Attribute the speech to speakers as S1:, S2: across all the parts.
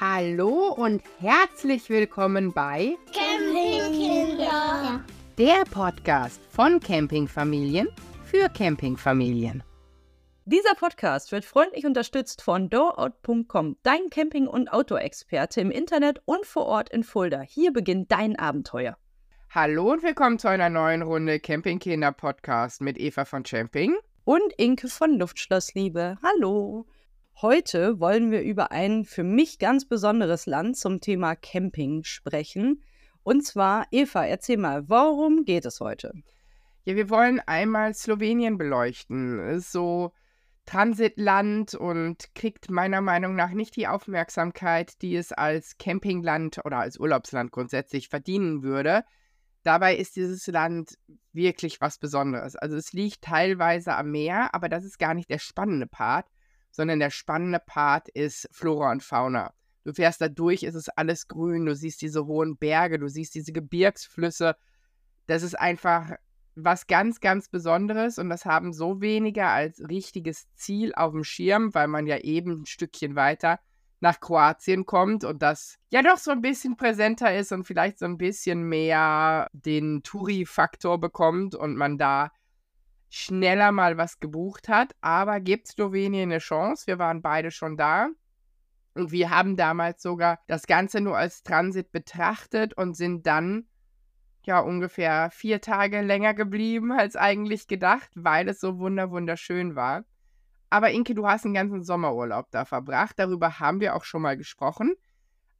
S1: Hallo und herzlich willkommen bei
S2: Campingkinder.
S1: der Podcast von Campingfamilien für Campingfamilien.
S3: Dieser Podcast wird freundlich unterstützt von doorout.com, dein Camping- und Outdoor-Experte im Internet und vor Ort in Fulda. Hier beginnt dein Abenteuer.
S1: Hallo und willkommen zu einer neuen Runde Campingkinder Podcast mit Eva von Camping.
S3: Und Inke von Luftschlossliebe. Hallo. Heute wollen wir über ein für mich ganz besonderes Land zum Thema Camping sprechen. Und zwar, Eva, erzähl mal, worum geht es heute?
S1: Ja, wir wollen einmal Slowenien beleuchten. Ist so Transitland und kriegt meiner Meinung nach nicht die Aufmerksamkeit, die es als Campingland oder als Urlaubsland grundsätzlich verdienen würde. Dabei ist dieses Land wirklich was Besonderes. Also es liegt teilweise am Meer, aber das ist gar nicht der spannende Part, sondern der spannende Part ist Flora und Fauna. Du fährst da durch, ist es alles grün, du siehst diese hohen Berge, du siehst diese Gebirgsflüsse. Das ist einfach was ganz, ganz Besonderes und das haben so wenige als richtiges Ziel auf dem Schirm, weil man ja eben ein Stückchen weiter nach Kroatien kommt und das ja doch so ein bisschen präsenter ist und vielleicht so ein bisschen mehr den Touri-Faktor bekommt und man da schneller mal was gebucht hat. Aber gibt Slowenien eine Chance? Wir waren beide schon da. Und wir haben damals sogar das Ganze nur als Transit betrachtet und sind dann ja ungefähr vier Tage länger geblieben als eigentlich gedacht, weil es so wunder wunderschön war. Aber Inke, du hast einen ganzen Sommerurlaub da verbracht. Darüber haben wir auch schon mal gesprochen.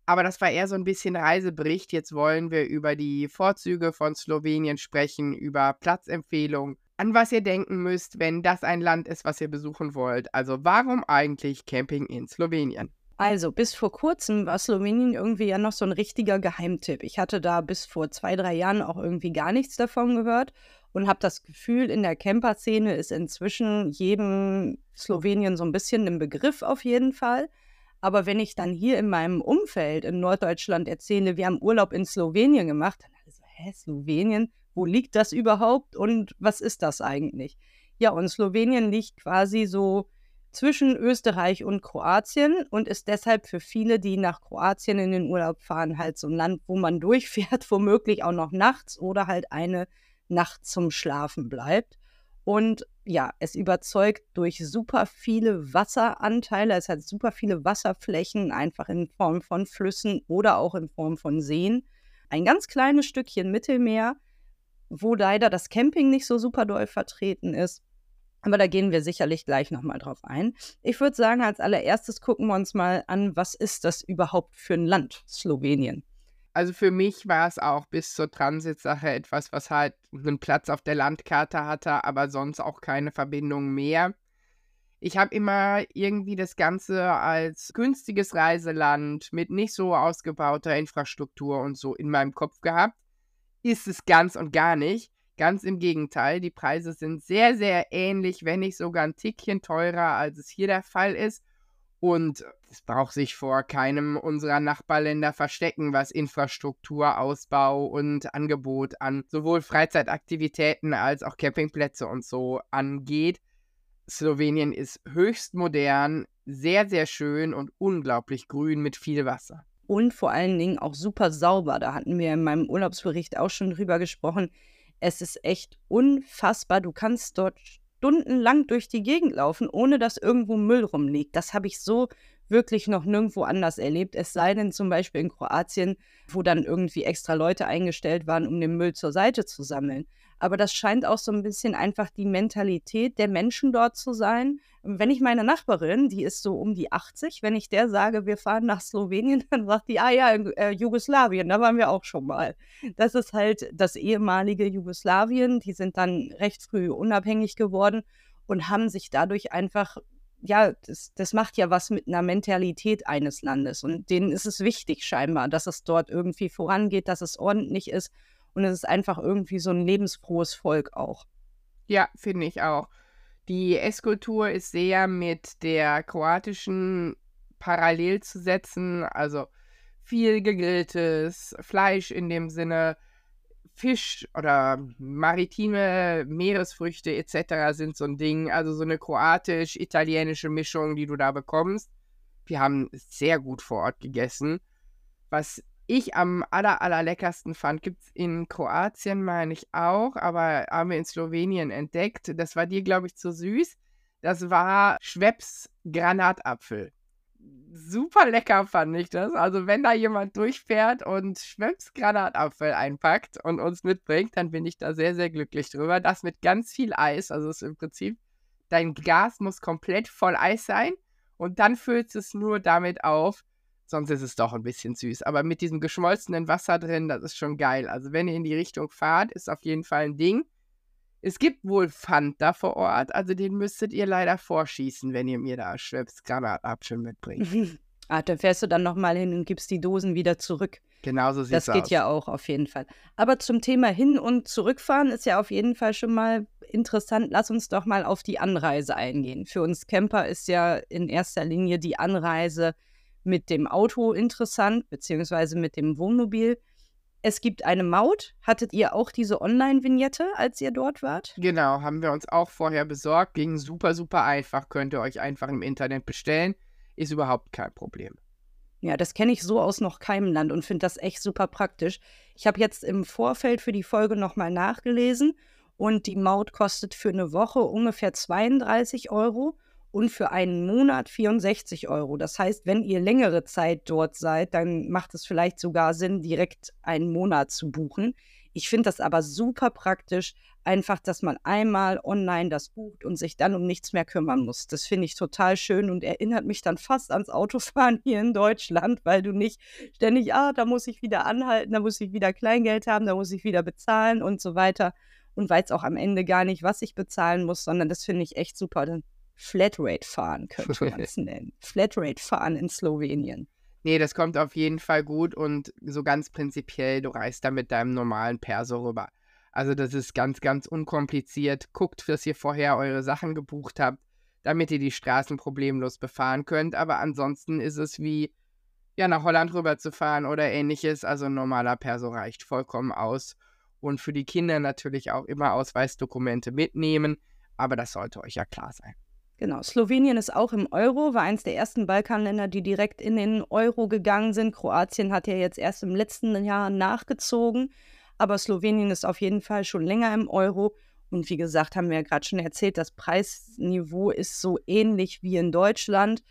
S1: Aber das war eher so ein bisschen Reisebericht. Jetzt wollen wir über die Vorzüge von Slowenien sprechen, über Platzempfehlungen, an was ihr denken müsst, wenn das ein Land ist, was ihr besuchen wollt. Also warum eigentlich Camping in Slowenien?
S3: Also, bis vor kurzem war Slowenien irgendwie ja noch so ein richtiger Geheimtipp. Ich hatte da bis vor zwei, drei Jahren auch irgendwie gar nichts davon gehört und habe das Gefühl, in der Camper-Szene ist inzwischen jedem Slowenien so ein bisschen ein Begriff auf jeden Fall. Aber wenn ich dann hier in meinem Umfeld in Norddeutschland erzähle, wir haben Urlaub in Slowenien gemacht, dann alle so, hä, Slowenien? Wo liegt das überhaupt und was ist das eigentlich? Ja, und Slowenien liegt quasi so zwischen Österreich und Kroatien und ist deshalb für viele, die nach Kroatien in den Urlaub fahren, halt so ein Land, wo man durchfährt, womöglich auch noch nachts oder halt eine Nacht zum Schlafen bleibt. Und ja, es überzeugt durch super viele Wasseranteile. Es hat super viele Wasserflächen, einfach in Form von Flüssen oder auch in Form von Seen. Ein ganz kleines Stückchen Mittelmeer, wo leider das Camping nicht so super doll vertreten ist. Aber da gehen wir sicherlich gleich nochmal drauf ein. Ich würde sagen, als allererstes gucken wir uns mal an, was ist das überhaupt für ein Land, Slowenien?
S1: Also für mich war es auch bis zur Transitsache etwas, was halt einen Platz auf der Landkarte hatte, aber sonst auch keine Verbindung mehr. Ich habe immer irgendwie das Ganze als günstiges Reiseland mit nicht so ausgebauter Infrastruktur und so in meinem Kopf gehabt. Ist es ganz und gar nicht. Ganz im Gegenteil, die Preise sind sehr, sehr ähnlich, wenn nicht sogar ein Tickchen teurer, als es hier der Fall ist. Und es braucht sich vor keinem unserer Nachbarländer verstecken, was Infrastruktur, Ausbau und Angebot an sowohl Freizeitaktivitäten als auch Campingplätze und so angeht. Slowenien ist höchst modern, sehr, sehr schön und unglaublich grün mit viel Wasser.
S3: Und vor allen Dingen auch super sauber. Da hatten wir in meinem Urlaubsbericht auch schon drüber gesprochen. Es ist echt unfassbar. Du kannst dort stundenlang durch die Gegend laufen, ohne dass irgendwo Müll rumliegt. Das habe ich so wirklich noch nirgendwo anders erlebt. Es sei denn zum Beispiel in Kroatien, wo dann irgendwie extra Leute eingestellt waren, um den Müll zur Seite zu sammeln. Aber das scheint auch so ein bisschen einfach die Mentalität der Menschen dort zu sein. Wenn ich meine Nachbarin, die ist so um die 80, wenn ich der sage, wir fahren nach Slowenien, dann sagt die, ah ja, äh, Jugoslawien, da waren wir auch schon mal. Das ist halt das ehemalige Jugoslawien. Die sind dann recht früh unabhängig geworden und haben sich dadurch einfach ja, das, das macht ja was mit einer Mentalität eines Landes. Und denen ist es wichtig scheinbar, dass es dort irgendwie vorangeht, dass es ordentlich ist. Und es ist einfach irgendwie so ein lebensfrohes Volk auch.
S1: Ja, finde ich auch. Die Esskultur ist sehr mit der kroatischen parallel zu setzen. Also viel gegrilltes Fleisch in dem Sinne, Fisch oder maritime Meeresfrüchte etc. sind so ein Ding. Also so eine kroatisch-italienische Mischung, die du da bekommst. Wir haben sehr gut vor Ort gegessen. Was ich am aller, allerleckersten fand, gibt es in Kroatien, meine ich auch, aber haben wir in Slowenien entdeckt. Das war dir, glaube ich, zu süß. Das war Schweppes Granatapfel. Super lecker fand ich das. Also wenn da jemand durchfährt und Schweppes Granatapfel einpackt und uns mitbringt, dann bin ich da sehr, sehr glücklich drüber. Das mit ganz viel Eis. Also ist im Prinzip, dein Gas muss komplett voll Eis sein und dann füllst es nur damit auf. Sonst ist es doch ein bisschen süß. Aber mit diesem geschmolzenen Wasser drin, das ist schon geil. Also wenn ihr in die Richtung fahrt, ist auf jeden Fall ein Ding. Es gibt wohl Pfand da vor Ort, also den müsstet ihr leider vorschießen, wenn ihr mir da Schweppes Granatapfel mitbringt.
S3: ah, dann fährst du dann nochmal hin und gibst die Dosen wieder zurück.
S1: Genauso sieht
S3: es aus. Das geht ja auch auf jeden Fall. Aber zum Thema hin- und zurückfahren ist ja auf jeden Fall schon mal interessant. Lass uns doch mal auf die Anreise eingehen. Für uns Camper ist ja in erster Linie die Anreise mit dem Auto interessant, beziehungsweise mit dem Wohnmobil. Es gibt eine Maut. Hattet ihr auch diese Online-Vignette, als ihr dort wart?
S1: Genau, haben wir uns auch vorher besorgt. Ging super, super einfach. Könnt ihr euch einfach im Internet bestellen. Ist überhaupt kein Problem.
S3: Ja, das kenne ich so aus noch keinem Land und finde das echt super praktisch. Ich habe jetzt im Vorfeld für die Folge nochmal nachgelesen und die Maut kostet für eine Woche ungefähr 32 Euro und für einen Monat 64 Euro. Das heißt, wenn ihr längere Zeit dort seid, dann macht es vielleicht sogar Sinn, direkt einen Monat zu buchen. Ich finde das aber super praktisch, einfach, dass man einmal online das bucht und sich dann um nichts mehr kümmern muss. Das finde ich total schön und erinnert mich dann fast ans Autofahren hier in Deutschland, weil du nicht ständig, ah, da muss ich wieder anhalten, da muss ich wieder Kleingeld haben, da muss ich wieder bezahlen und so weiter. Und weiß auch am Ende gar nicht, was ich bezahlen muss, sondern das finde ich echt super. Flatrate fahren könnte man es nennen. Flatrate fahren in Slowenien.
S1: Nee, das kommt auf jeden Fall gut und so ganz prinzipiell, du reist da mit deinem normalen Perso rüber. Also das ist ganz, ganz unkompliziert. Guckt, dass ihr vorher eure Sachen gebucht habt, damit ihr die Straßen problemlos befahren könnt. Aber ansonsten ist es wie, ja, nach Holland rüber zu fahren oder ähnliches. Also ein normaler Perso reicht vollkommen aus. Und für die Kinder natürlich auch immer Ausweisdokumente mitnehmen. Aber das sollte euch ja klar sein.
S3: Genau, Slowenien ist auch im Euro, war eines der ersten Balkanländer, die direkt in den Euro gegangen sind. Kroatien hat ja jetzt erst im letzten Jahr nachgezogen, aber Slowenien ist auf jeden Fall schon länger im Euro. Und wie gesagt, haben wir ja gerade schon erzählt, das Preisniveau ist so ähnlich wie in Deutschland.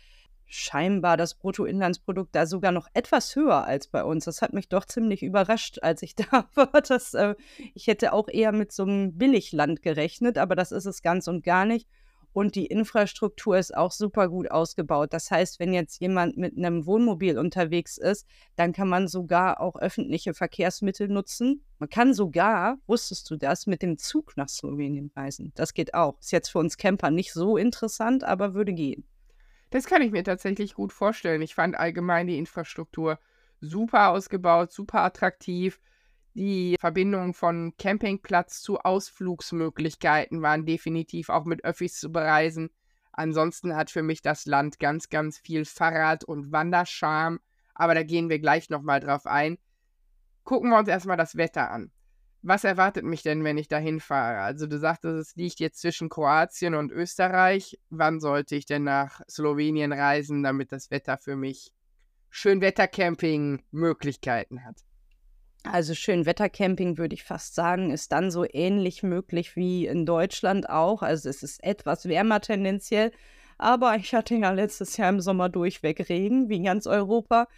S3: Scheinbar das Bruttoinlandsprodukt da sogar noch etwas höher als bei uns. Das hat mich doch ziemlich überrascht, als ich da war. Das, äh, ich hätte auch eher mit so einem Billigland gerechnet, aber das ist es ganz und gar nicht. Und die Infrastruktur ist auch super gut ausgebaut. Das heißt, wenn jetzt jemand mit einem Wohnmobil unterwegs ist, dann kann man sogar auch öffentliche Verkehrsmittel nutzen. Man kann sogar, wusstest du das, mit dem Zug nach Slowenien reisen. Das geht auch. Ist jetzt für uns Camper nicht so interessant, aber würde gehen.
S1: Das kann ich mir tatsächlich gut vorstellen. Ich fand allgemein die Infrastruktur super ausgebaut, super attraktiv. Die Verbindung von Campingplatz zu Ausflugsmöglichkeiten waren definitiv auch mit Öffis zu bereisen. Ansonsten hat für mich das Land ganz, ganz viel Fahrrad- und Wanderscham, aber da gehen wir gleich nochmal drauf ein. Gucken wir uns erstmal das Wetter an. Was erwartet mich denn, wenn ich dahin fahre? Also du sagtest, es liegt jetzt zwischen Kroatien und Österreich. Wann sollte ich denn nach Slowenien reisen, damit das Wetter für mich Schönwettercamping Möglichkeiten hat?
S3: Also Schönwettercamping würde ich fast sagen, ist dann so ähnlich möglich wie in Deutschland auch. Also es ist etwas wärmer tendenziell, aber ich hatte ja letztes Jahr im Sommer durchweg Regen, wie in ganz Europa.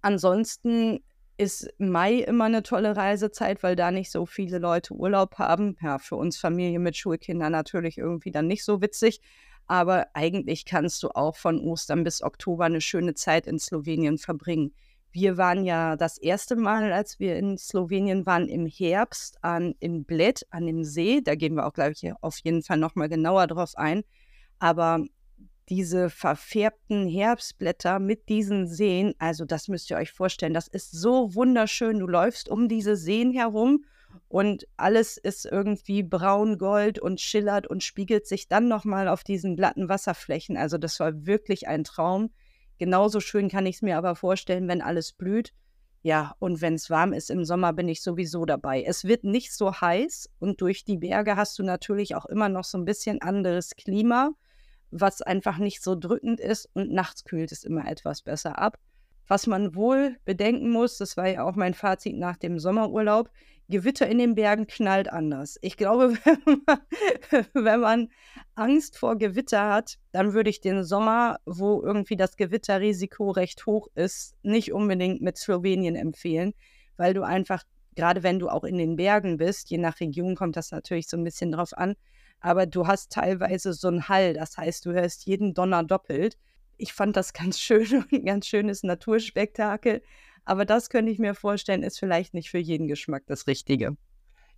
S3: Ansonsten ist Mai immer eine tolle Reisezeit, weil da nicht so viele Leute Urlaub haben. Ja, für uns Familie mit Schulkindern natürlich irgendwie dann nicht so witzig. Aber eigentlich kannst du auch von Ostern bis Oktober eine schöne Zeit in Slowenien verbringen. Wir waren ja das erste Mal, als wir in Slowenien waren, im Herbst an, in Bled, an dem See. Da gehen wir auch, glaube ich, auf jeden Fall nochmal genauer drauf ein. Aber diese verfärbten Herbstblätter mit diesen Seen, also das müsst ihr euch vorstellen, das ist so wunderschön. Du läufst um diese Seen herum und alles ist irgendwie braun, gold und schillert und spiegelt sich dann nochmal auf diesen glatten Wasserflächen. Also das war wirklich ein Traum. Genauso schön kann ich es mir aber vorstellen, wenn alles blüht. Ja, und wenn es warm ist im Sommer, bin ich sowieso dabei. Es wird nicht so heiß und durch die Berge hast du natürlich auch immer noch so ein bisschen anderes Klima, was einfach nicht so drückend ist und nachts kühlt es immer etwas besser ab. Was man wohl bedenken muss, das war ja auch mein Fazit nach dem Sommerurlaub, Gewitter in den Bergen knallt anders. Ich glaube, wenn man, wenn man, Angst vor Gewitter hat, dann würde ich den Sommer, wo irgendwie das Gewitterrisiko recht hoch ist, nicht unbedingt mit Slowenien empfehlen, weil du einfach, gerade wenn du auch in den Bergen bist, je nach Region kommt das natürlich so ein bisschen drauf an, aber du hast teilweise so einen Hall, das heißt, du hörst jeden Donner doppelt. Ich fand das ganz schön und ein ganz schönes Naturspektakel. Aber das könnte ich mir vorstellen, ist vielleicht nicht für jeden Geschmack das Richtige.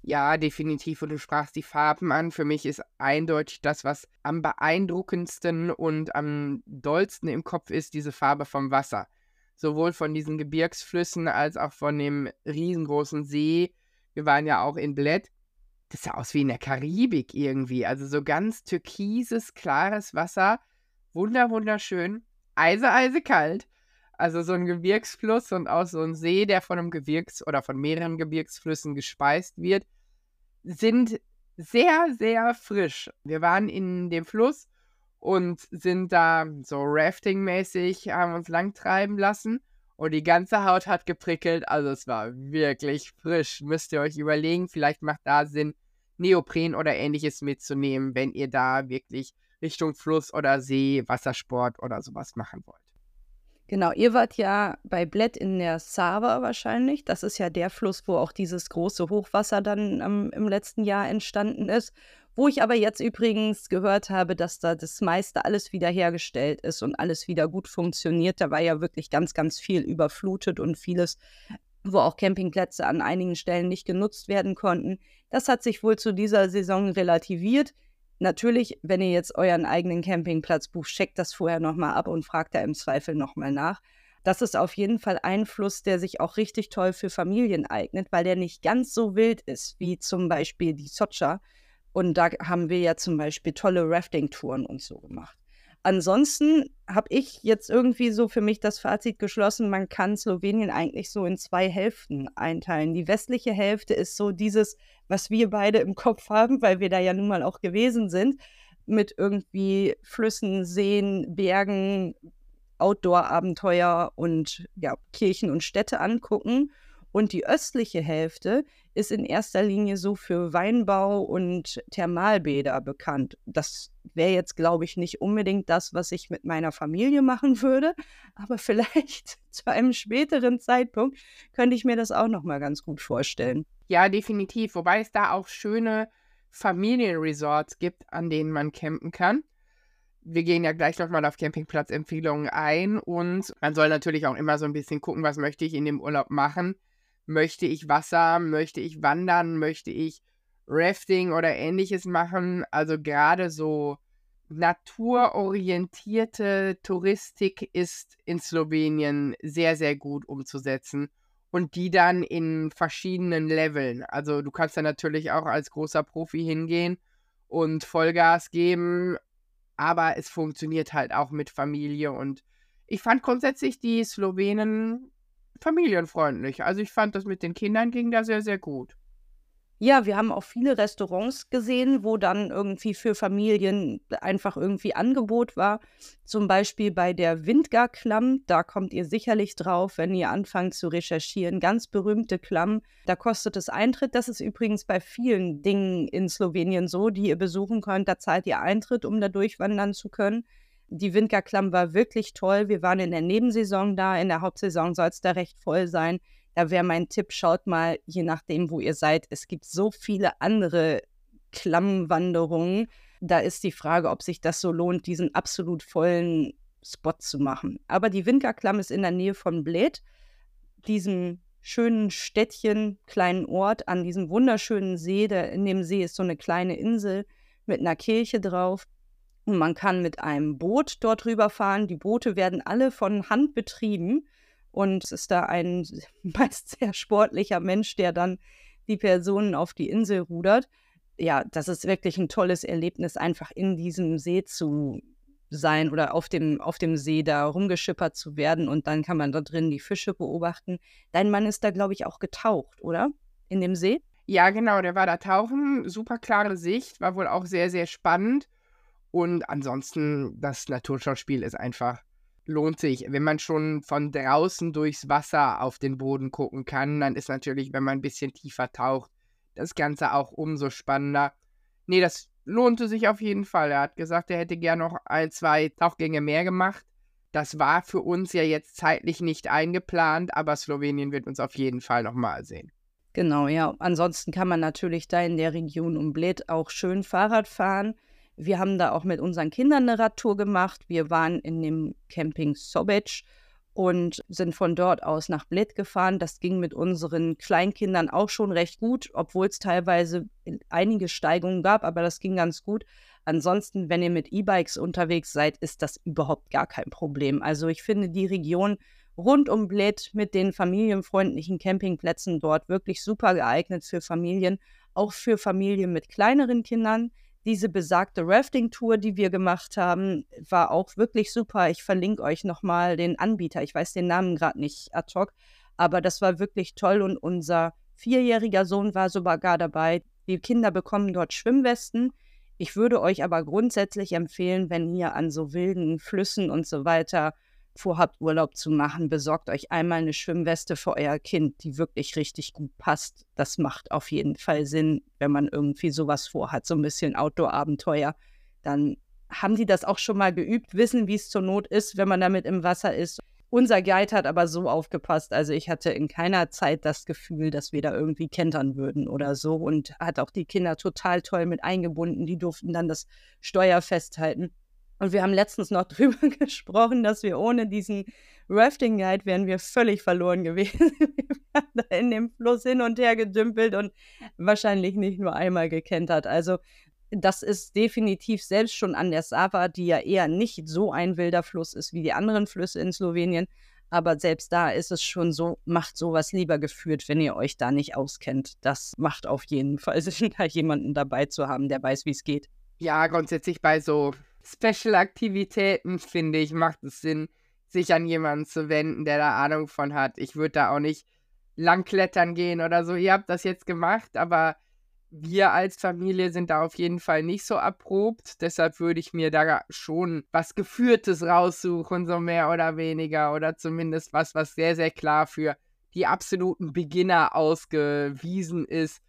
S1: Ja, definitiv. Und du sprachst die Farben an. Für mich ist eindeutig das, was am beeindruckendsten und am dollsten im Kopf ist, diese Farbe vom Wasser. Sowohl von diesen Gebirgsflüssen als auch von dem riesengroßen See. Wir waren ja auch in Bled. Das sah aus wie in der Karibik irgendwie. Also so ganz türkises, klares Wasser. Wunder, wunderschön. Eise, eise kalt. Also so ein Gebirgsfluss und auch so ein See, der von einem Gebirgs- oder von mehreren Gebirgsflüssen gespeist wird, sind sehr, sehr frisch. Wir waren in dem Fluss und sind da so raftingmäßig, haben uns langtreiben lassen und die ganze Haut hat geprickelt. Also es war wirklich frisch. Müsst ihr euch überlegen, vielleicht macht da Sinn, Neopren oder ähnliches mitzunehmen, wenn ihr da wirklich Richtung Fluss oder See, Wassersport oder sowas machen wollt.
S3: Genau, ihr wart ja bei Bled in der Sava wahrscheinlich. Das ist ja der Fluss, wo auch dieses große Hochwasser dann ähm, im letzten Jahr entstanden ist. Wo ich aber jetzt übrigens gehört habe, dass da das meiste alles wiederhergestellt ist und alles wieder gut funktioniert. Da war ja wirklich ganz, ganz viel überflutet und vieles, wo auch Campingplätze an einigen Stellen nicht genutzt werden konnten. Das hat sich wohl zu dieser Saison relativiert. Natürlich, wenn ihr jetzt euren eigenen Campingplatz bucht, checkt das vorher nochmal ab und fragt da im Zweifel nochmal nach. Das ist auf jeden Fall ein Fluss, der sich auch richtig toll für Familien eignet, weil der nicht ganz so wild ist wie zum Beispiel die Socha. Und da haben wir ja zum Beispiel tolle Rafting-Touren und so gemacht. Ansonsten habe ich jetzt irgendwie so für mich das Fazit geschlossen, man kann Slowenien eigentlich so in zwei Hälften einteilen. Die westliche Hälfte ist so dieses, was wir beide im Kopf haben, weil wir da ja nun mal auch gewesen sind, mit irgendwie Flüssen, Seen, Bergen, Outdoor-Abenteuer und ja, Kirchen und Städte angucken. Und die östliche Hälfte ist in erster Linie so für Weinbau und Thermalbäder bekannt. Das wäre jetzt, glaube ich, nicht unbedingt das, was ich mit meiner Familie machen würde, aber vielleicht zu einem späteren Zeitpunkt könnte ich mir das auch noch mal ganz gut vorstellen.
S1: Ja, definitiv. Wobei es da auch schöne Familienresorts gibt, an denen man campen kann. Wir gehen ja gleich nochmal auf Campingplatzempfehlungen ein und man soll natürlich auch immer so ein bisschen gucken, was möchte ich in dem Urlaub machen. Möchte ich Wasser? Möchte ich wandern? Möchte ich Rafting oder ähnliches machen? Also gerade so naturorientierte Touristik ist in Slowenien sehr, sehr gut umzusetzen und die dann in verschiedenen Leveln. Also du kannst da natürlich auch als großer Profi hingehen und Vollgas geben, aber es funktioniert halt auch mit Familie und ich fand grundsätzlich die Slowenen familienfreundlich. Also ich fand das mit den Kindern ging da sehr, sehr gut.
S3: Ja, wir haben auch viele Restaurants gesehen, wo dann irgendwie für Familien einfach irgendwie Angebot war. Zum Beispiel bei der Windgar-Klamm, da kommt ihr sicherlich drauf, wenn ihr anfangt zu recherchieren. Ganz berühmte Klamm, da kostet es Eintritt. Das ist übrigens bei vielen Dingen in Slowenien so, die ihr besuchen könnt. Da zahlt ihr Eintritt, um da durchwandern zu können. Die Windgar-Klamm war wirklich toll. Wir waren in der Nebensaison da, in der Hauptsaison soll es da recht voll sein. Da wäre mein Tipp, schaut mal, je nachdem, wo ihr seid, es gibt so viele andere Klammwanderungen. Da ist die Frage, ob sich das so lohnt, diesen absolut vollen Spot zu machen. Aber die Windgar-Klamm ist in der Nähe von Bled, diesem schönen Städtchen, kleinen Ort an diesem wunderschönen See. Der, in dem See ist so eine kleine Insel mit einer Kirche drauf. Man kann mit einem Boot dort rüberfahren. Die Boote werden alle von Hand betrieben. Und es ist da ein meist sehr sportlicher Mensch, der dann die Personen auf die Insel rudert. Ja, das ist wirklich ein tolles Erlebnis, einfach in diesem See zu sein oder auf dem, auf dem See da rumgeschippert zu werden und dann kann man da drin die Fische beobachten. Dein Mann ist da, glaube ich, auch getaucht, oder? In dem See?
S1: Ja, genau, der war da tauchen. Super klare Sicht, war wohl auch sehr, sehr spannend. Und ansonsten, das Naturschauspiel ist einfach, lohnt sich. Wenn man schon von draußen durchs Wasser auf den Boden gucken kann, dann ist natürlich, wenn man ein bisschen tiefer taucht, das Ganze auch umso spannender. Nee, das lohnte sich auf jeden Fall. Er hat gesagt, er hätte gern noch ein, zwei Tauchgänge mehr gemacht. Das war für uns ja jetzt zeitlich nicht eingeplant, aber Slowenien wird uns auf jeden Fall nochmal sehen.
S3: Genau, ja. Ansonsten kann man natürlich da in der Region um Bled auch schön Fahrrad fahren. Wir haben da auch mit unseren Kindern eine Radtour gemacht. Wir waren in dem Camping Sobec und sind von dort aus nach Bled gefahren. Das ging mit unseren Kleinkindern auch schon recht gut, obwohl es teilweise einige Steigungen gab, aber das ging ganz gut. Ansonsten, wenn ihr mit E-Bikes unterwegs seid, ist das überhaupt gar kein Problem. Also ich finde die Region rund um Bled mit den familienfreundlichen Campingplätzen dort wirklich super geeignet für Familien, auch für Familien mit kleineren Kindern. Diese besagte Rafting-Tour, die wir gemacht haben, war auch wirklich super. Ich verlinke euch nochmal den Anbieter. Ich weiß den Namen gerade nicht ad hoc, aber das war wirklich toll und unser vierjähriger Sohn war sogar dabei. Die Kinder bekommen dort Schwimmwesten. Ich würde euch aber grundsätzlich empfehlen, wenn ihr an so wilden Flüssen und so weiter vorhabt, Urlaub zu machen, besorgt euch einmal eine Schwimmweste für euer Kind, die wirklich richtig gut passt. Das macht auf jeden Fall Sinn, wenn man irgendwie sowas vorhat, so ein bisschen Outdoor-Abenteuer. Dann haben die das auch schon mal geübt, wissen, wie es zur Not ist, wenn man damit im Wasser ist. Unser Guide hat aber so aufgepasst, also ich hatte in keiner Zeit das Gefühl, dass wir da irgendwie kentern würden oder so und hat auch die Kinder total toll mit eingebunden. Die durften dann das Steuer festhalten. Und wir haben letztens noch drüber gesprochen, dass wir ohne diesen Rafting Guide wären wir völlig verloren gewesen. wir wären da in dem Fluss hin und her gedümpelt und wahrscheinlich nicht nur einmal gekentert. Also das ist definitiv selbst schon an der Sava, die ja eher nicht so ein wilder Fluss ist wie die anderen Flüsse in Slowenien. Aber selbst da ist es schon so, macht sowas lieber geführt, wenn ihr euch da nicht auskennt. Das macht auf jeden Fall Sinn, da jemanden dabei zu haben, der weiß, wie es geht.
S1: Ja, grundsätzlich bei so Special-Aktivitäten, finde ich, macht es Sinn, sich an jemanden zu wenden, der da Ahnung von hat. Ich würde da auch nicht langklettern gehen oder so. Ihr habt das jetzt gemacht, aber wir als Familie sind da auf jeden Fall nicht so erprobt. Deshalb würde ich mir da schon was Geführtes raussuchen, so mehr oder weniger. Oder zumindest was, was sehr, sehr klar für die absoluten Beginner ausgewiesen ist.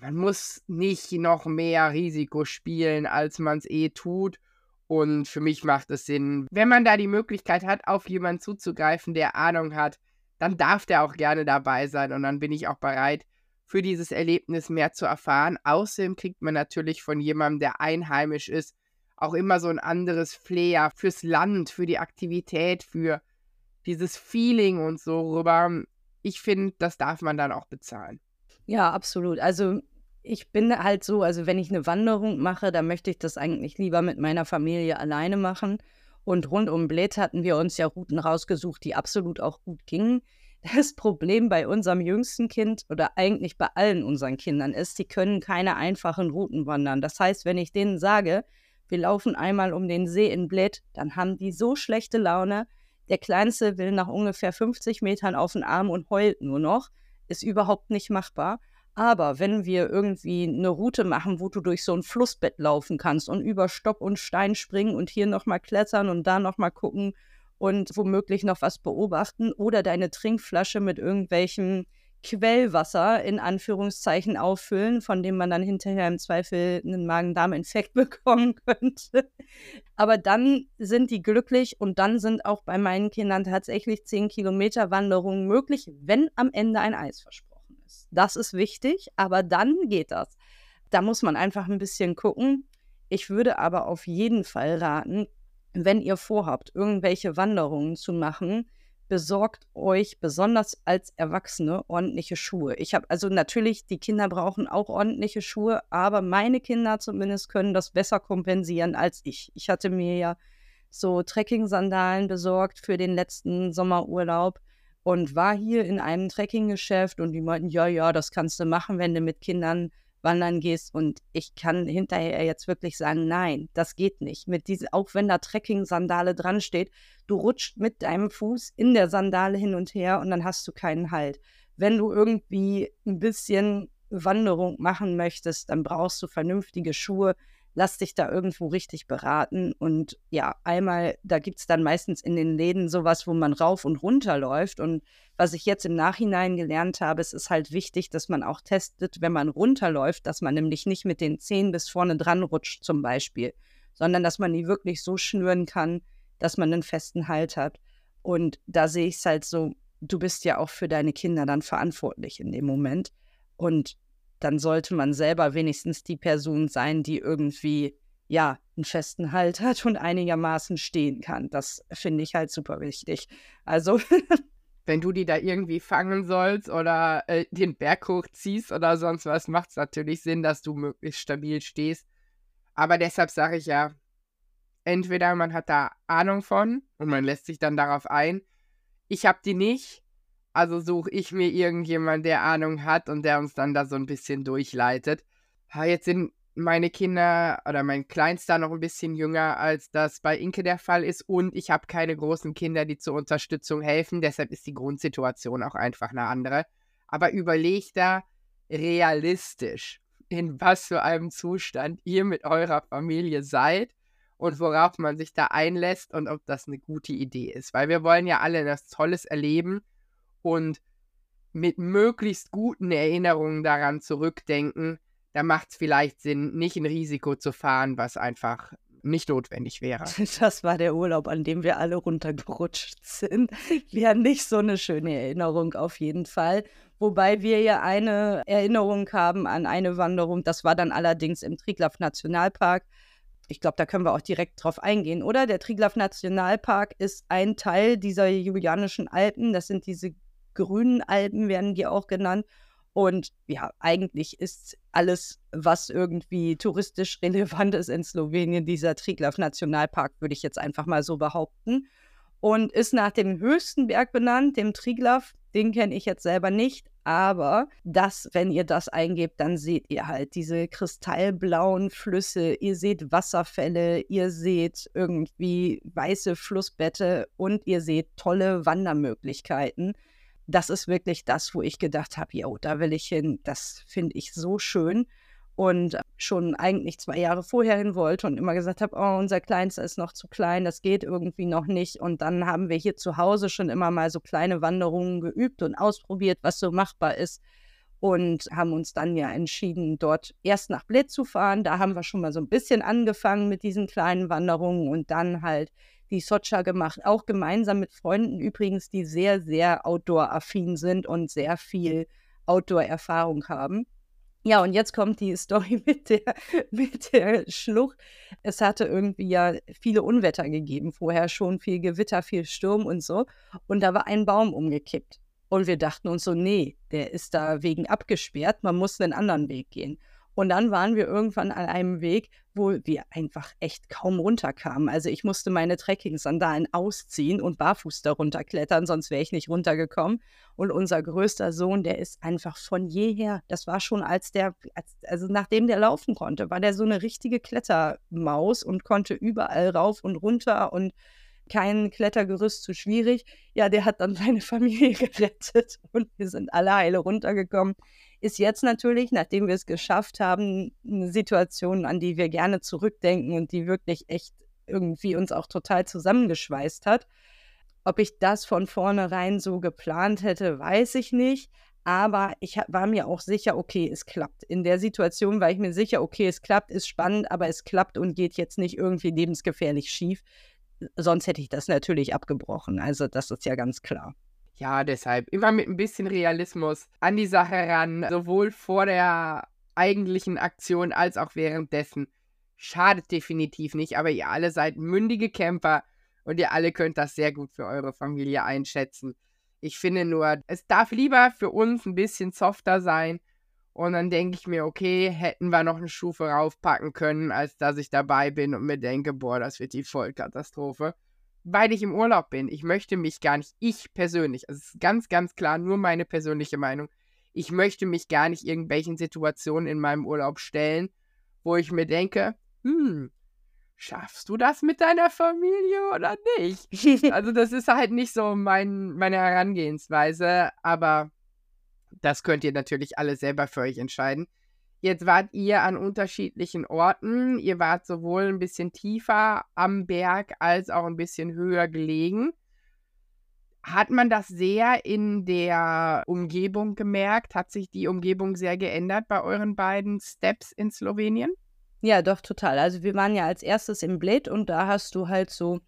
S1: Man muss nicht noch mehr Risiko spielen, als man es eh tut. Und für mich macht es Sinn, wenn man da die Möglichkeit hat, auf jemanden zuzugreifen, der Ahnung hat, dann darf der auch gerne dabei sein und dann bin ich auch bereit, für dieses Erlebnis mehr zu erfahren. Außerdem kriegt man natürlich von jemandem, der einheimisch ist, auch immer so ein anderes Flair fürs Land, für die Aktivität, für dieses Feeling und so rüber. Ich finde, das darf man dann auch bezahlen.
S3: Ja, absolut. Also ich bin halt so, also wenn ich eine Wanderung mache, dann möchte ich das eigentlich lieber mit meiner Familie alleine machen. Und rund um Bled hatten wir uns ja Routen rausgesucht, die absolut auch gut gingen. Das Problem bei unserem jüngsten Kind oder eigentlich bei allen unseren Kindern ist, die können keine einfachen Routen wandern. Das heißt, wenn ich denen sage, wir laufen einmal um den See in Bled, dann haben die so schlechte Laune. Der Kleinste will nach ungefähr 50 Metern auf den Arm und heult nur noch. Ist überhaupt nicht machbar. Aber wenn wir irgendwie eine Route machen, wo du durch so ein Flussbett laufen kannst und über Stock und Stein springen und hier nochmal klettern und da nochmal gucken und womöglich noch was beobachten oder deine Trinkflasche mit irgendwelchem Quellwasser in Anführungszeichen auffüllen, von dem man dann hinterher im Zweifel einen Magen-Darm-Infekt bekommen könnte. Aber dann sind die glücklich und dann sind auch bei meinen Kindern tatsächlich 10 Kilometer Wanderungen möglich, wenn am Ende ein Eis versprochen ist. Das ist wichtig, aber dann geht das. Da muss man einfach ein bisschen gucken. Ich würde aber auf jeden Fall raten, wenn ihr vorhabt, irgendwelche Wanderungen zu machen, besorgt euch besonders als Erwachsene ordentliche Schuhe. Ich habe also natürlich, die Kinder brauchen auch ordentliche Schuhe, aber meine Kinder zumindest können das besser kompensieren als ich. Ich hatte mir ja so Trekking-Sandalen besorgt für den letzten Sommerurlaub und war hier in einem Trekkinggeschäft und die meinten, ja, ja, das kannst du machen, wenn du mit Kindern wandern gehst. Und ich kann hinterher jetzt wirklich sagen, nein, das geht nicht. Mit diese, auch wenn da Trekking-Sandale dran steht, du rutscht mit deinem Fuß in der Sandale hin und her und dann hast du keinen Halt. Wenn du irgendwie ein bisschen Wanderung machen möchtest, dann brauchst du vernünftige Schuhe. Lass dich da irgendwo richtig beraten. Und ja, einmal, da gibt es dann meistens in den Läden sowas, wo man rauf und runter läuft. Und was ich jetzt im Nachhinein gelernt habe, es ist halt wichtig, dass man auch testet, wenn man runterläuft, dass man nämlich nicht mit den Zehen bis vorne dran rutscht zum Beispiel, sondern dass man die wirklich so schnüren kann, dass man einen festen Halt hat. Und da sehe ich es halt so, du bist ja auch für deine Kinder dann verantwortlich in dem Moment. Und dann sollte man selber wenigstens die Person sein, die irgendwie, ja, einen festen Halt hat und einigermaßen stehen kann. Das finde ich halt super wichtig. Also.
S1: Wenn du die da irgendwie fangen sollst oder äh, den Berg hochziehst oder sonst was, macht es natürlich Sinn, dass du möglichst stabil stehst. Aber deshalb sage ich ja, entweder man hat da Ahnung von und man lässt sich dann darauf ein. Ich habe die nicht also suche ich mir irgendjemand, der Ahnung hat und der uns dann da so ein bisschen durchleitet. Jetzt sind meine Kinder oder mein Kleinster noch ein bisschen jünger, als das bei Inke der Fall ist. Und ich habe keine großen Kinder, die zur Unterstützung helfen. Deshalb ist die Grundsituation auch einfach eine andere. Aber überlegt da realistisch, in was für einem Zustand ihr mit eurer Familie seid und worauf man sich da einlässt und ob das eine gute Idee ist. Weil wir wollen ja alle das Tolles erleben und mit möglichst guten Erinnerungen daran zurückdenken, da macht es vielleicht Sinn, nicht ein Risiko zu fahren, was einfach nicht notwendig wäre.
S3: Das war der Urlaub, an dem wir alle runtergerutscht sind. Wäre nicht so eine schöne Erinnerung auf jeden Fall. Wobei wir ja eine Erinnerung haben an eine Wanderung, das war dann allerdings im Triglav Nationalpark. Ich glaube, da können wir auch direkt drauf eingehen, oder? Der Triglav Nationalpark ist ein Teil dieser Julianischen Alpen. Das sind diese grünen Alpen werden die auch genannt. Und ja, eigentlich ist alles, was irgendwie touristisch relevant ist in Slowenien, dieser Triglav Nationalpark, würde ich jetzt einfach mal so behaupten. Und ist nach dem höchsten Berg benannt, dem Triglav. Den kenne ich jetzt selber nicht, aber das, wenn ihr das eingebt, dann seht ihr halt diese kristallblauen Flüsse, ihr seht Wasserfälle, ihr seht irgendwie weiße Flussbette und ihr seht tolle Wandermöglichkeiten das ist wirklich das, wo ich gedacht habe, jo, da will ich hin. Das finde ich so schön. Und schon eigentlich zwei Jahre vorher hin wollte und immer gesagt habe, oh, unser Kleinster ist noch zu klein, das geht irgendwie noch nicht. Und dann haben wir hier zu Hause schon immer mal so kleine Wanderungen geübt und ausprobiert, was so machbar ist. Und haben uns dann ja entschieden, dort erst nach Bled zu fahren. Da haben wir schon mal so ein bisschen angefangen mit diesen kleinen Wanderungen und dann halt die Socha gemacht, auch gemeinsam mit Freunden übrigens, die sehr, sehr outdoor-affin sind und sehr viel Outdoor-Erfahrung haben. Ja, und jetzt kommt die Story mit der, mit der Schlucht. Es hatte irgendwie ja viele Unwetter gegeben, vorher schon viel Gewitter, viel Sturm und so. Und da war ein Baum umgekippt. Und wir dachten uns so, nee, der ist da wegen abgesperrt, man muss einen anderen Weg gehen. Und dann waren wir irgendwann an einem Weg, wo wir einfach echt kaum runterkamen. Also ich musste meine Trekking-Sandalen ausziehen und barfuß darunter klettern, sonst wäre ich nicht runtergekommen. Und unser größter Sohn, der ist einfach von jeher, das war schon als der, als, also nachdem der laufen konnte, war der so eine richtige Klettermaus und konnte überall rauf und runter und kein Klettergerüst zu schwierig. Ja, der hat dann seine Familie gerettet und wir sind alle heile runtergekommen ist jetzt natürlich, nachdem wir es geschafft haben, eine Situation, an die wir gerne zurückdenken und die wirklich echt irgendwie uns auch total zusammengeschweißt hat. Ob ich das von vornherein so geplant hätte, weiß ich nicht. Aber ich war mir auch sicher, okay, es klappt. In der Situation war ich mir sicher, okay, es klappt, ist spannend, aber es klappt und geht jetzt nicht irgendwie lebensgefährlich schief. Sonst hätte ich das natürlich abgebrochen. Also das ist ja ganz klar.
S1: Ja, deshalb immer mit ein bisschen Realismus an die Sache ran, sowohl vor der eigentlichen Aktion als auch währenddessen. Schadet definitiv nicht, aber ihr alle seid mündige Camper und ihr alle könnt das sehr gut für eure Familie einschätzen. Ich finde nur, es darf lieber für uns ein bisschen softer sein. Und dann denke ich mir, okay, hätten wir noch eine Stufe raufpacken können, als dass ich dabei bin und mir denke, boah, das wird die Vollkatastrophe weil ich im Urlaub bin. Ich möchte mich gar nicht, ich persönlich, also es ist ganz, ganz klar nur meine persönliche Meinung, ich möchte mich gar nicht irgendwelchen Situationen in meinem Urlaub stellen, wo ich mir denke, hm, schaffst du das mit deiner Familie oder nicht? also das ist halt nicht so mein, meine Herangehensweise, aber das könnt ihr natürlich alle selber für euch entscheiden. Jetzt wart ihr an unterschiedlichen Orten. Ihr wart sowohl ein bisschen tiefer am Berg als auch ein bisschen höher gelegen. Hat man das sehr in der Umgebung gemerkt? Hat sich die Umgebung sehr geändert bei euren beiden Steps in Slowenien?
S3: Ja, doch, total. Also wir waren ja als erstes im Bled und da hast du halt so,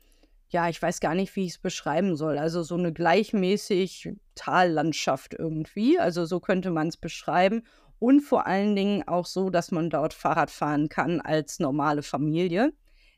S3: ja, ich weiß gar nicht, wie ich es beschreiben soll. Also so eine gleichmäßig Tallandschaft irgendwie. Also so könnte man es beschreiben. Und vor allen Dingen auch so, dass man dort Fahrrad fahren kann als normale Familie.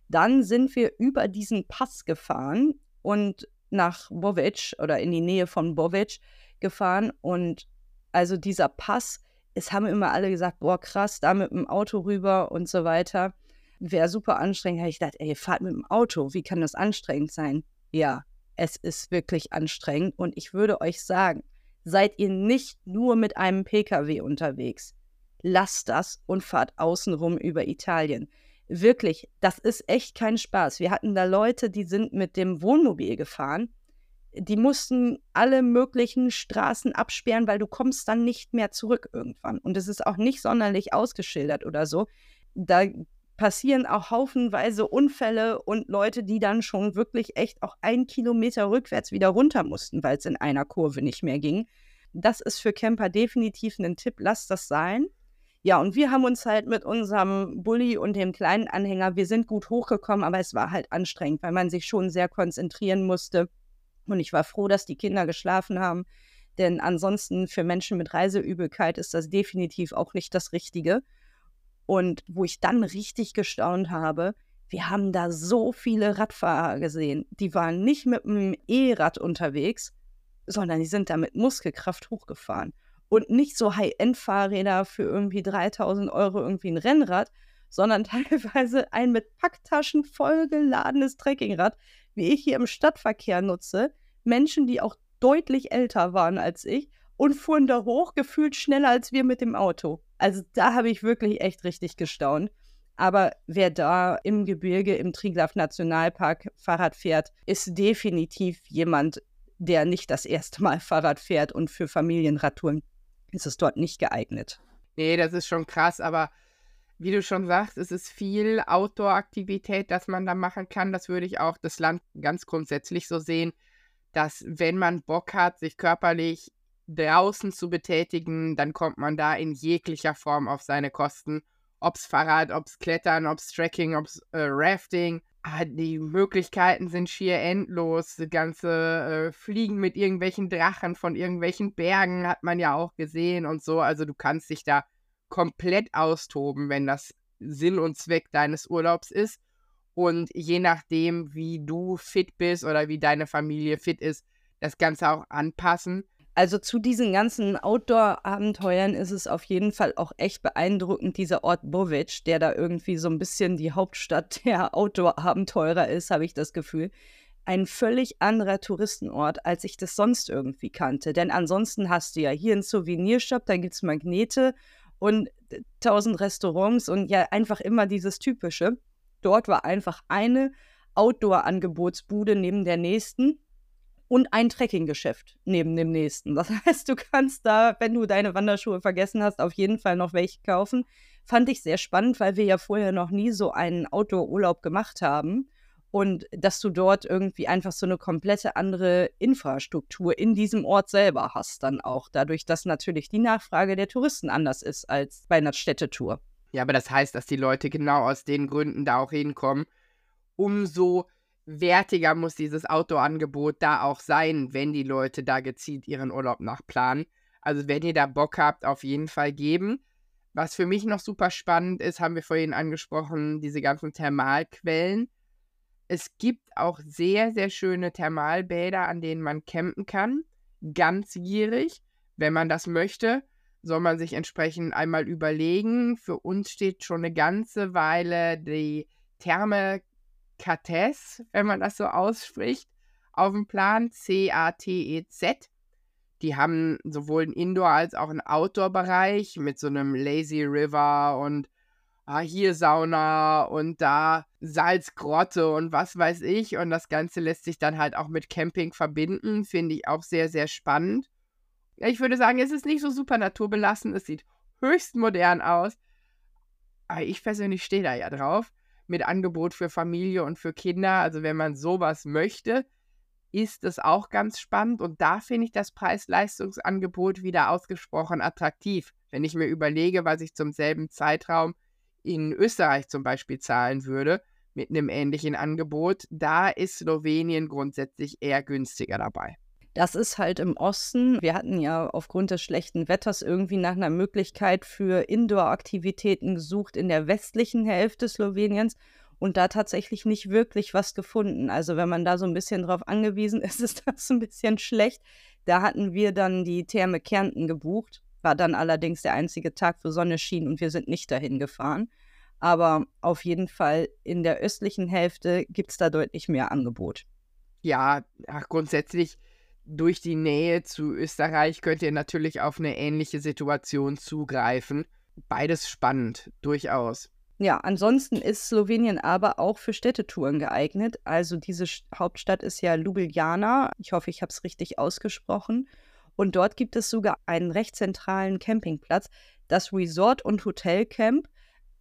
S3: Dann sind wir über diesen Pass gefahren und nach Bovic oder in die Nähe von Bovic gefahren. Und also dieser Pass, es haben immer alle gesagt, boah, krass, da mit dem Auto rüber und so weiter. Wäre super anstrengend. Habe ich gedacht, ey, fahrt mit dem Auto, wie kann das anstrengend sein? Ja, es ist wirklich anstrengend. Und ich würde euch sagen, seid ihr nicht nur mit einem Pkw unterwegs. Lasst das und fahrt außenrum über Italien wirklich, das ist echt kein Spaß. Wir hatten da Leute, die sind mit dem Wohnmobil gefahren. Die mussten alle möglichen Straßen absperren, weil du kommst dann nicht mehr zurück irgendwann. Und es ist auch nicht sonderlich ausgeschildert oder so. Da passieren auch haufenweise Unfälle und Leute, die dann schon wirklich echt auch einen Kilometer rückwärts wieder runter mussten, weil es in einer Kurve nicht mehr ging. Das ist für Camper definitiv ein Tipp. Lasst das sein. Ja, und wir haben uns halt mit unserem Bulli und dem kleinen Anhänger, wir sind gut hochgekommen, aber es war halt anstrengend, weil man sich schon sehr konzentrieren musste. Und ich war froh, dass die Kinder geschlafen haben, denn ansonsten für Menschen mit Reiseübelkeit ist das definitiv auch nicht das Richtige. Und wo ich dann richtig gestaunt habe, wir haben da so viele Radfahrer gesehen. Die waren nicht mit einem E-Rad unterwegs, sondern die sind da mit Muskelkraft hochgefahren und nicht so High-End-Fahrräder für irgendwie 3000 Euro irgendwie ein Rennrad, sondern teilweise ein mit Packtaschen vollgeladenes Trekkingrad, wie ich hier im Stadtverkehr nutze. Menschen, die auch deutlich älter waren als ich und fuhren da hoch, gefühlt schneller als wir mit dem Auto. Also da habe ich wirklich echt richtig gestaunt. Aber wer da im Gebirge, im Triglav Nationalpark Fahrrad fährt, ist definitiv jemand, der nicht das erste Mal Fahrrad fährt und für Familienradtouren ist es dort nicht geeignet.
S1: Nee, das ist schon krass, aber wie du schon sagst, es ist viel Outdoor-Aktivität, das man da machen kann. Das würde ich auch das Land ganz grundsätzlich so sehen, dass wenn man Bock hat, sich körperlich draußen zu betätigen, dann kommt man da in jeglicher Form auf seine Kosten. Ob's Fahrrad, ob's Klettern, ob's Trekking, ob's äh, Rafting. Ah, die Möglichkeiten sind schier endlos. Das ganze äh, Fliegen mit irgendwelchen Drachen von irgendwelchen Bergen hat man ja auch gesehen und so. Also du kannst dich da komplett austoben, wenn das Sinn und Zweck deines Urlaubs ist. Und je nachdem, wie du fit bist oder wie deine Familie fit ist, das Ganze auch anpassen.
S3: Also zu diesen ganzen Outdoor-Abenteuern ist es auf jeden Fall auch echt beeindruckend, dieser Ort Bovic, der da irgendwie so ein bisschen die Hauptstadt der Outdoor-Abenteurer ist, habe ich das Gefühl. Ein völlig anderer Touristenort, als ich das sonst irgendwie kannte. Denn ansonsten hast du ja hier einen Souvenirshop, da gibt es Magnete und tausend Restaurants und ja einfach immer dieses Typische. Dort war einfach eine Outdoor-Angebotsbude neben der nächsten und ein Trekkinggeschäft neben dem nächsten. Das heißt, du kannst da, wenn du deine Wanderschuhe vergessen hast, auf jeden Fall noch welche kaufen. Fand ich sehr spannend, weil wir ja vorher noch nie so einen Outdoor-Urlaub gemacht haben. Und dass du dort irgendwie einfach so eine komplette andere Infrastruktur in diesem Ort selber hast, dann auch. Dadurch, dass natürlich die Nachfrage der Touristen anders ist als bei einer Städtetour.
S1: Ja, aber das heißt, dass die Leute genau aus den Gründen da auch hinkommen. Umso wertiger muss dieses Outdoor-Angebot da auch sein, wenn die Leute da gezielt ihren Urlaub nachplanen. Also wenn ihr da Bock habt, auf jeden Fall geben. Was für mich noch super spannend ist, haben wir vorhin angesprochen, diese ganzen Thermalquellen. Es gibt auch sehr, sehr schöne Thermalbäder, an denen man campen kann. Ganzjährig. Wenn man das möchte, soll man sich entsprechend einmal überlegen. Für uns steht schon eine ganze Weile die Therme Cates, wenn man das so ausspricht, auf dem Plan. C-A-T-E-Z. Die haben sowohl einen Indoor- als auch einen Outdoor-Bereich mit so einem Lazy River und ah, hier Sauna und da Salzgrotte und was weiß ich. Und das Ganze lässt sich dann halt auch mit Camping verbinden. Finde ich auch sehr, sehr spannend. Ich würde sagen, es ist nicht so super naturbelassen. Es sieht höchst modern aus. Aber ich persönlich stehe da ja drauf mit Angebot für Familie und für Kinder. Also wenn man sowas möchte, ist es auch ganz spannend. Und da finde ich das Preis-Leistungsangebot wieder ausgesprochen attraktiv. Wenn ich mir überlege, was ich zum selben Zeitraum in Österreich zum Beispiel zahlen würde, mit einem ähnlichen Angebot, da ist Slowenien grundsätzlich eher günstiger dabei.
S3: Das ist halt im Osten. Wir hatten ja aufgrund des schlechten Wetters irgendwie nach einer Möglichkeit für Indoor-Aktivitäten gesucht in der westlichen Hälfte Sloweniens und da tatsächlich nicht wirklich was gefunden. Also wenn man da so ein bisschen drauf angewiesen ist, ist das ein bisschen schlecht. Da hatten wir dann die Therme Kärnten gebucht, war dann allerdings der einzige Tag, wo Sonne schien und wir sind nicht dahin gefahren. Aber auf jeden Fall in der östlichen Hälfte gibt es da deutlich mehr Angebot.
S1: Ja, grundsätzlich durch die Nähe zu Österreich könnt ihr natürlich auf eine ähnliche Situation zugreifen. Beides spannend, durchaus.
S3: Ja, ansonsten ist Slowenien aber auch für Städtetouren geeignet. Also diese Hauptstadt ist ja Ljubljana. Ich hoffe, ich habe es richtig ausgesprochen. Und dort gibt es sogar einen recht zentralen Campingplatz, das Resort und Hotel Camp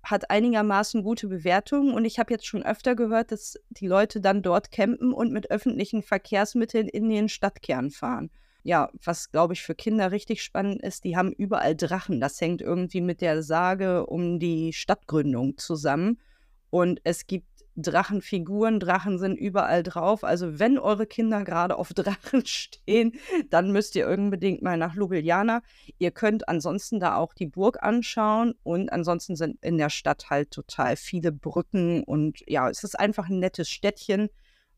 S3: hat einigermaßen gute Bewertungen und ich habe jetzt schon öfter gehört, dass die Leute dann dort campen und mit öffentlichen Verkehrsmitteln in den Stadtkern fahren. Ja, was glaube ich für Kinder richtig spannend ist, die haben überall Drachen. Das hängt irgendwie mit der Sage um die Stadtgründung zusammen. Und es gibt Drachenfiguren, Drachen sind überall drauf. Also wenn eure Kinder gerade auf Drachen stehen, dann müsst ihr unbedingt mal nach Ljubljana. Ihr könnt ansonsten da auch die Burg anschauen und ansonsten sind in der Stadt halt total viele Brücken und ja, es ist einfach ein nettes Städtchen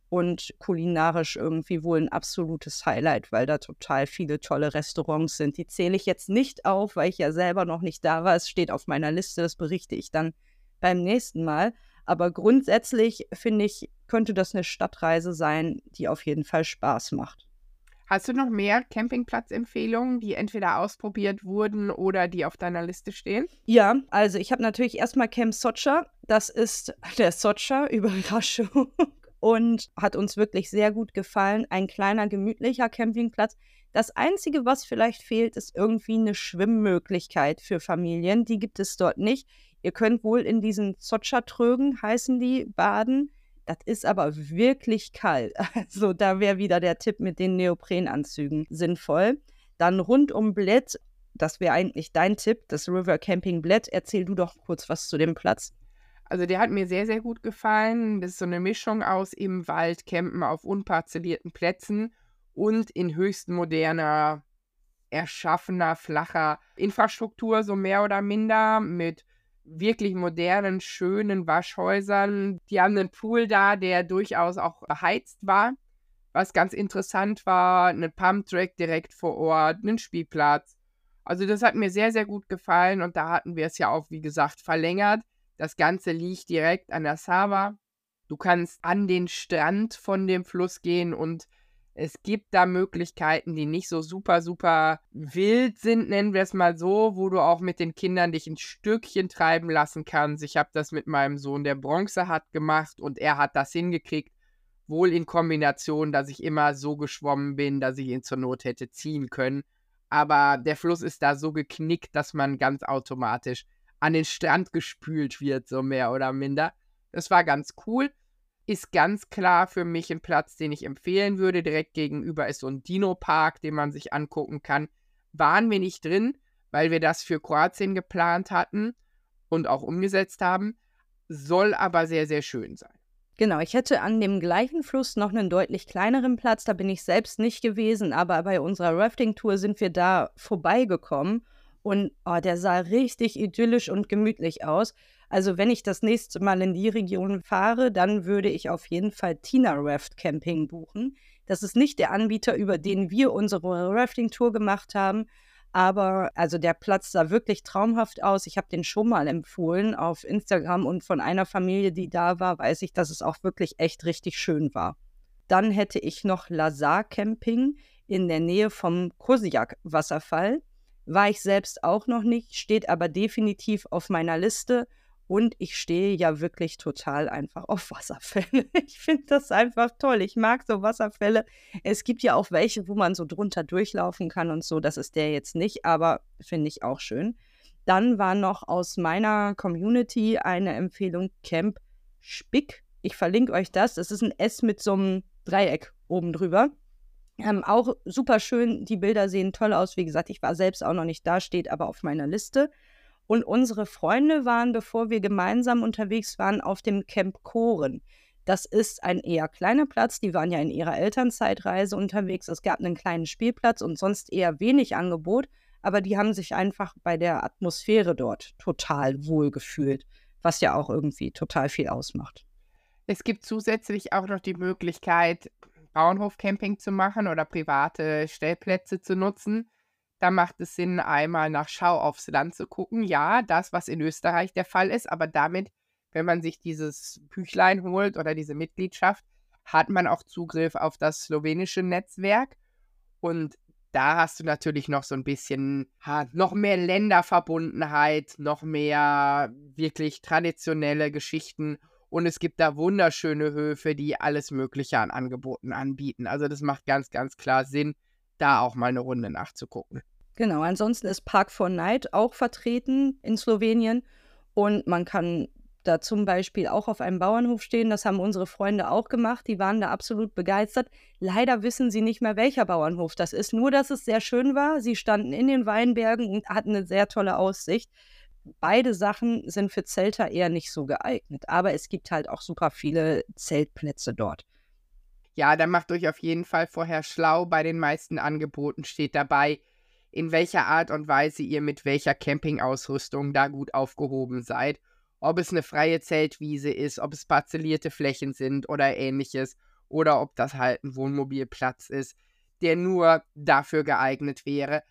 S3: und kulinarisch irgendwie wohl ein absolutes Highlight, weil da total viele tolle Restaurants sind. Die zähle ich jetzt nicht auf, weil ich ja selber noch nicht da war. Es steht auf meiner Liste, das berichte ich dann beim nächsten Mal. Aber grundsätzlich finde ich, könnte das eine Stadtreise sein, die auf jeden Fall Spaß macht.
S1: Hast du noch mehr Campingplatzempfehlungen, die entweder ausprobiert wurden oder die auf deiner Liste stehen?
S3: Ja, also ich habe natürlich erstmal Camp Socha. Das ist der Socha, Überraschung. Und hat uns wirklich sehr gut gefallen. Ein kleiner, gemütlicher Campingplatz. Das Einzige, was vielleicht fehlt, ist irgendwie eine Schwimmmöglichkeit für Familien. Die gibt es dort nicht. Ihr könnt wohl in diesen Sotscha-Trögen, heißen die, baden. Das ist aber wirklich kalt. Also da wäre wieder der Tipp mit den Neoprenanzügen sinnvoll. Dann rund um Bled, das wäre eigentlich dein Tipp, das River Camping Bled. Erzähl du doch kurz was zu dem Platz.
S1: Also der hat mir sehr, sehr gut gefallen. Das ist so eine Mischung aus im Wald campen auf unparzellierten Plätzen und in höchst moderner, erschaffener, flacher Infrastruktur, so mehr oder minder, mit wirklich modernen, schönen Waschhäusern. Die haben einen Pool da, der durchaus auch beheizt war. Was ganz interessant war, einen Pumptrack direkt vor Ort, einen Spielplatz. Also das hat mir sehr, sehr gut gefallen und da hatten wir es ja auch, wie gesagt, verlängert. Das Ganze liegt direkt an der Sava. Du kannst an den Strand von dem Fluss gehen und es gibt da Möglichkeiten, die nicht so super, super wild sind, nennen wir es mal so, wo du auch mit den Kindern dich ein Stückchen treiben lassen kannst. Ich habe das mit meinem Sohn, der Bronze hat, gemacht und er hat das hingekriegt. Wohl in Kombination, dass ich immer so geschwommen bin, dass ich ihn zur Not hätte ziehen können. Aber der Fluss ist da so geknickt, dass man ganz automatisch an den Strand gespült wird, so mehr oder minder. Das war ganz cool ist ganz klar für mich ein Platz, den ich empfehlen würde. Direkt gegenüber ist so ein Dino-Park, den man sich angucken kann. Waren wir nicht drin, weil wir das für Kroatien geplant hatten und auch umgesetzt haben. Soll aber sehr, sehr schön sein.
S3: Genau, ich hätte an dem gleichen Fluss noch einen deutlich kleineren Platz. Da bin ich selbst nicht gewesen, aber bei unserer Rafting-Tour sind wir da vorbeigekommen. Und oh, der sah richtig idyllisch und gemütlich aus. Also wenn ich das nächste Mal in die Region fahre, dann würde ich auf jeden Fall Tina Raft Camping buchen. Das ist nicht der Anbieter, über den wir unsere Rafting-Tour gemacht haben, aber also der Platz sah wirklich traumhaft aus. Ich habe den schon mal empfohlen auf Instagram und von einer Familie, die da war, weiß ich, dass es auch wirklich echt richtig schön war. Dann hätte ich noch Lazar Camping in der Nähe vom Kosiak Wasserfall. War ich selbst auch noch nicht, steht aber definitiv auf meiner Liste und ich stehe ja wirklich total einfach auf Wasserfälle. Ich finde das einfach toll. Ich mag so Wasserfälle. Es gibt ja auch welche, wo man so drunter durchlaufen kann und so. Das ist der jetzt nicht, aber finde ich auch schön. Dann war noch aus meiner Community eine Empfehlung Camp Spick. Ich verlinke euch das. Es ist ein S mit so einem Dreieck oben drüber. Ähm, auch super schön. Die Bilder sehen toll aus. Wie gesagt, ich war selbst auch noch nicht da, steht aber auf meiner Liste. Und unsere Freunde waren, bevor wir gemeinsam unterwegs waren, auf dem Camp Koren. Das ist ein eher kleiner Platz. Die waren ja in ihrer Elternzeitreise unterwegs. Es gab einen kleinen Spielplatz und sonst eher wenig Angebot. Aber die haben sich einfach bei der Atmosphäre dort total wohl gefühlt, was ja auch irgendwie total viel ausmacht.
S1: Es gibt zusätzlich auch noch die Möglichkeit, Bauernhofcamping zu machen oder private Stellplätze zu nutzen. Da macht es Sinn, einmal nach Schau aufs Land zu gucken. Ja, das, was in Österreich der Fall ist, aber damit, wenn man sich dieses Büchlein holt oder diese Mitgliedschaft, hat man auch Zugriff auf das slowenische Netzwerk. Und da hast du natürlich noch so ein bisschen, ha, noch mehr Länderverbundenheit, noch mehr wirklich traditionelle Geschichten. Und es gibt da wunderschöne Höfe, die alles Mögliche an Angeboten anbieten. Also das macht ganz, ganz klar Sinn, da auch mal eine Runde nachzugucken.
S3: Genau, ansonsten ist Park for Night auch vertreten in Slowenien und man kann da zum Beispiel auch auf einem Bauernhof stehen. Das haben unsere Freunde auch gemacht. Die waren da absolut begeistert. Leider wissen sie nicht mehr, welcher Bauernhof das ist. Nur, dass es sehr schön war. Sie standen in den Weinbergen und hatten eine sehr tolle Aussicht. Beide Sachen sind für Zelter eher nicht so geeignet. Aber es gibt halt auch super viele Zeltplätze dort.
S1: Ja, dann macht euch auf jeden Fall vorher schlau. Bei den meisten Angeboten steht dabei, in welcher Art und Weise ihr mit welcher Campingausrüstung da gut aufgehoben seid. Ob es eine freie Zeltwiese ist, ob es parzellierte Flächen sind oder ähnliches. Oder ob das halt ein Wohnmobilplatz ist, der nur dafür geeignet wäre.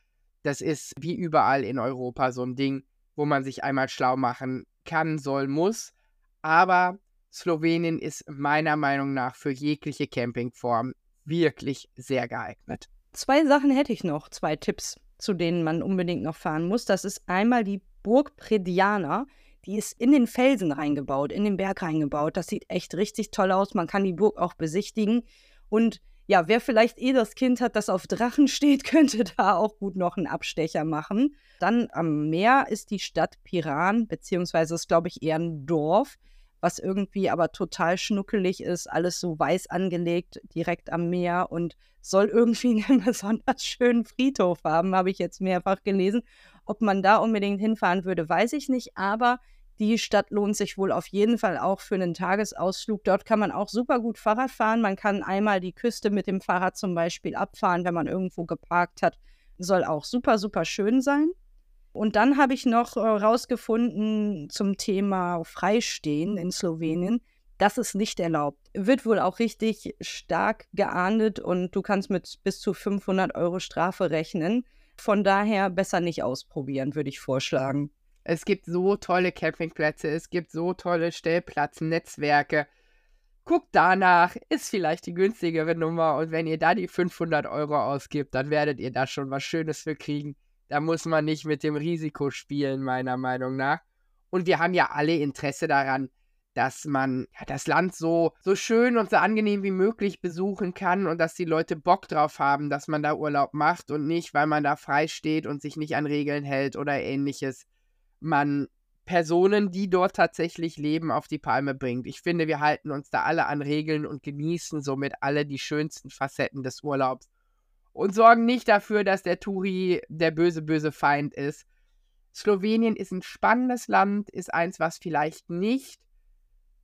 S1: Das ist wie überall in Europa so ein Ding, wo man sich einmal schlau machen kann, soll, muss. Aber Slowenien ist meiner Meinung nach für jegliche Campingform wirklich sehr geeignet.
S3: Zwei Sachen hätte ich noch, zwei Tipps, zu denen man unbedingt noch fahren muss. Das ist einmal die Burg Prediana. Die ist in den Felsen reingebaut, in den Berg reingebaut. Das sieht echt richtig toll aus. Man kann die Burg auch besichtigen. Und ja, wer vielleicht eh das Kind hat, das auf Drachen steht, könnte da auch gut noch einen Abstecher machen. Dann am Meer ist die Stadt Piran, beziehungsweise ist, glaube ich, eher ein Dorf was irgendwie aber total schnuckelig ist, alles so weiß angelegt, direkt am Meer und soll irgendwie einen besonders schönen Friedhof haben, habe ich jetzt mehrfach gelesen. Ob man da unbedingt hinfahren würde, weiß ich nicht, aber die Stadt lohnt sich wohl auf jeden Fall auch für einen Tagesausflug. Dort kann man auch super gut Fahrrad fahren. Man kann einmal die Küste mit dem Fahrrad zum Beispiel abfahren, wenn man irgendwo geparkt hat. Soll auch super, super schön sein. Und dann habe ich noch äh, zum Thema Freistehen in Slowenien, das ist nicht erlaubt. Wird wohl auch richtig stark geahndet und du kannst mit bis zu 500 Euro Strafe rechnen. Von daher besser nicht ausprobieren, würde ich vorschlagen.
S1: Es gibt so tolle Campingplätze, es gibt so tolle Stellplatznetzwerke. Guckt danach, ist vielleicht die günstigere Nummer und wenn ihr da die 500 Euro ausgibt, dann werdet ihr da schon was Schönes für kriegen. Da muss man nicht mit dem Risiko spielen, meiner Meinung nach. Und wir haben ja alle Interesse daran, dass man ja, das Land so, so schön und so angenehm wie möglich besuchen kann und dass die Leute Bock drauf haben, dass man da Urlaub macht und nicht, weil man da frei steht und sich nicht an Regeln hält oder ähnliches, man Personen, die dort tatsächlich leben, auf die Palme bringt. Ich finde, wir halten uns da alle an Regeln und genießen somit alle die schönsten Facetten des Urlaubs und sorgen nicht dafür, dass der Turi der böse, böse Feind ist. Slowenien ist ein spannendes Land, ist eins, was vielleicht nicht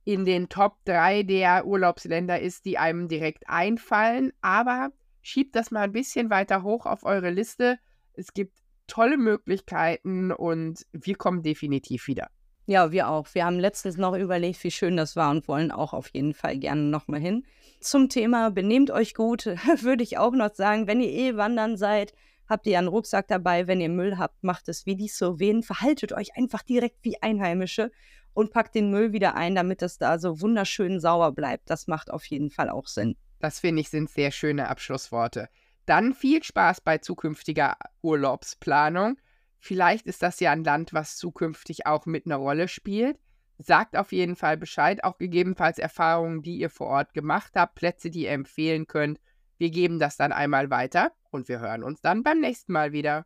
S1: in den Top 3 der Urlaubsländer ist, die einem direkt einfallen, aber schiebt das mal ein bisschen weiter hoch auf eure Liste. Es gibt tolle Möglichkeiten und wir kommen definitiv wieder.
S3: Ja, wir auch. Wir haben letztens noch überlegt, wie schön das war und wollen auch auf jeden Fall gerne nochmal hin. Zum Thema benehmt euch gut, würde ich auch noch sagen, wenn ihr eh wandern seid, habt ihr einen Rucksack dabei. Wenn ihr Müll habt, macht es wie die Slowenen. Verhaltet euch einfach direkt wie Einheimische und packt den Müll wieder ein, damit es da so wunderschön sauber bleibt. Das macht auf jeden Fall auch Sinn.
S1: Das finde ich sind sehr schöne Abschlussworte. Dann viel Spaß bei zukünftiger Urlaubsplanung. Vielleicht ist das ja ein Land, was zukünftig auch mit einer Rolle spielt. Sagt auf jeden Fall Bescheid, auch gegebenenfalls Erfahrungen, die ihr vor Ort gemacht habt, Plätze, die ihr empfehlen könnt. Wir geben das dann einmal weiter und wir hören uns dann beim nächsten Mal wieder.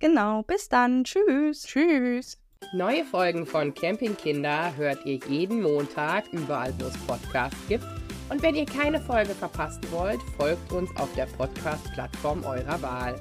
S3: Genau, bis dann. Tschüss.
S1: Tschüss. Neue Folgen von Campingkinder hört ihr jeden Montag überall, wo es Podcasts gibt. Und wenn ihr keine Folge verpassen wollt, folgt uns auf der Podcast-Plattform eurer Wahl.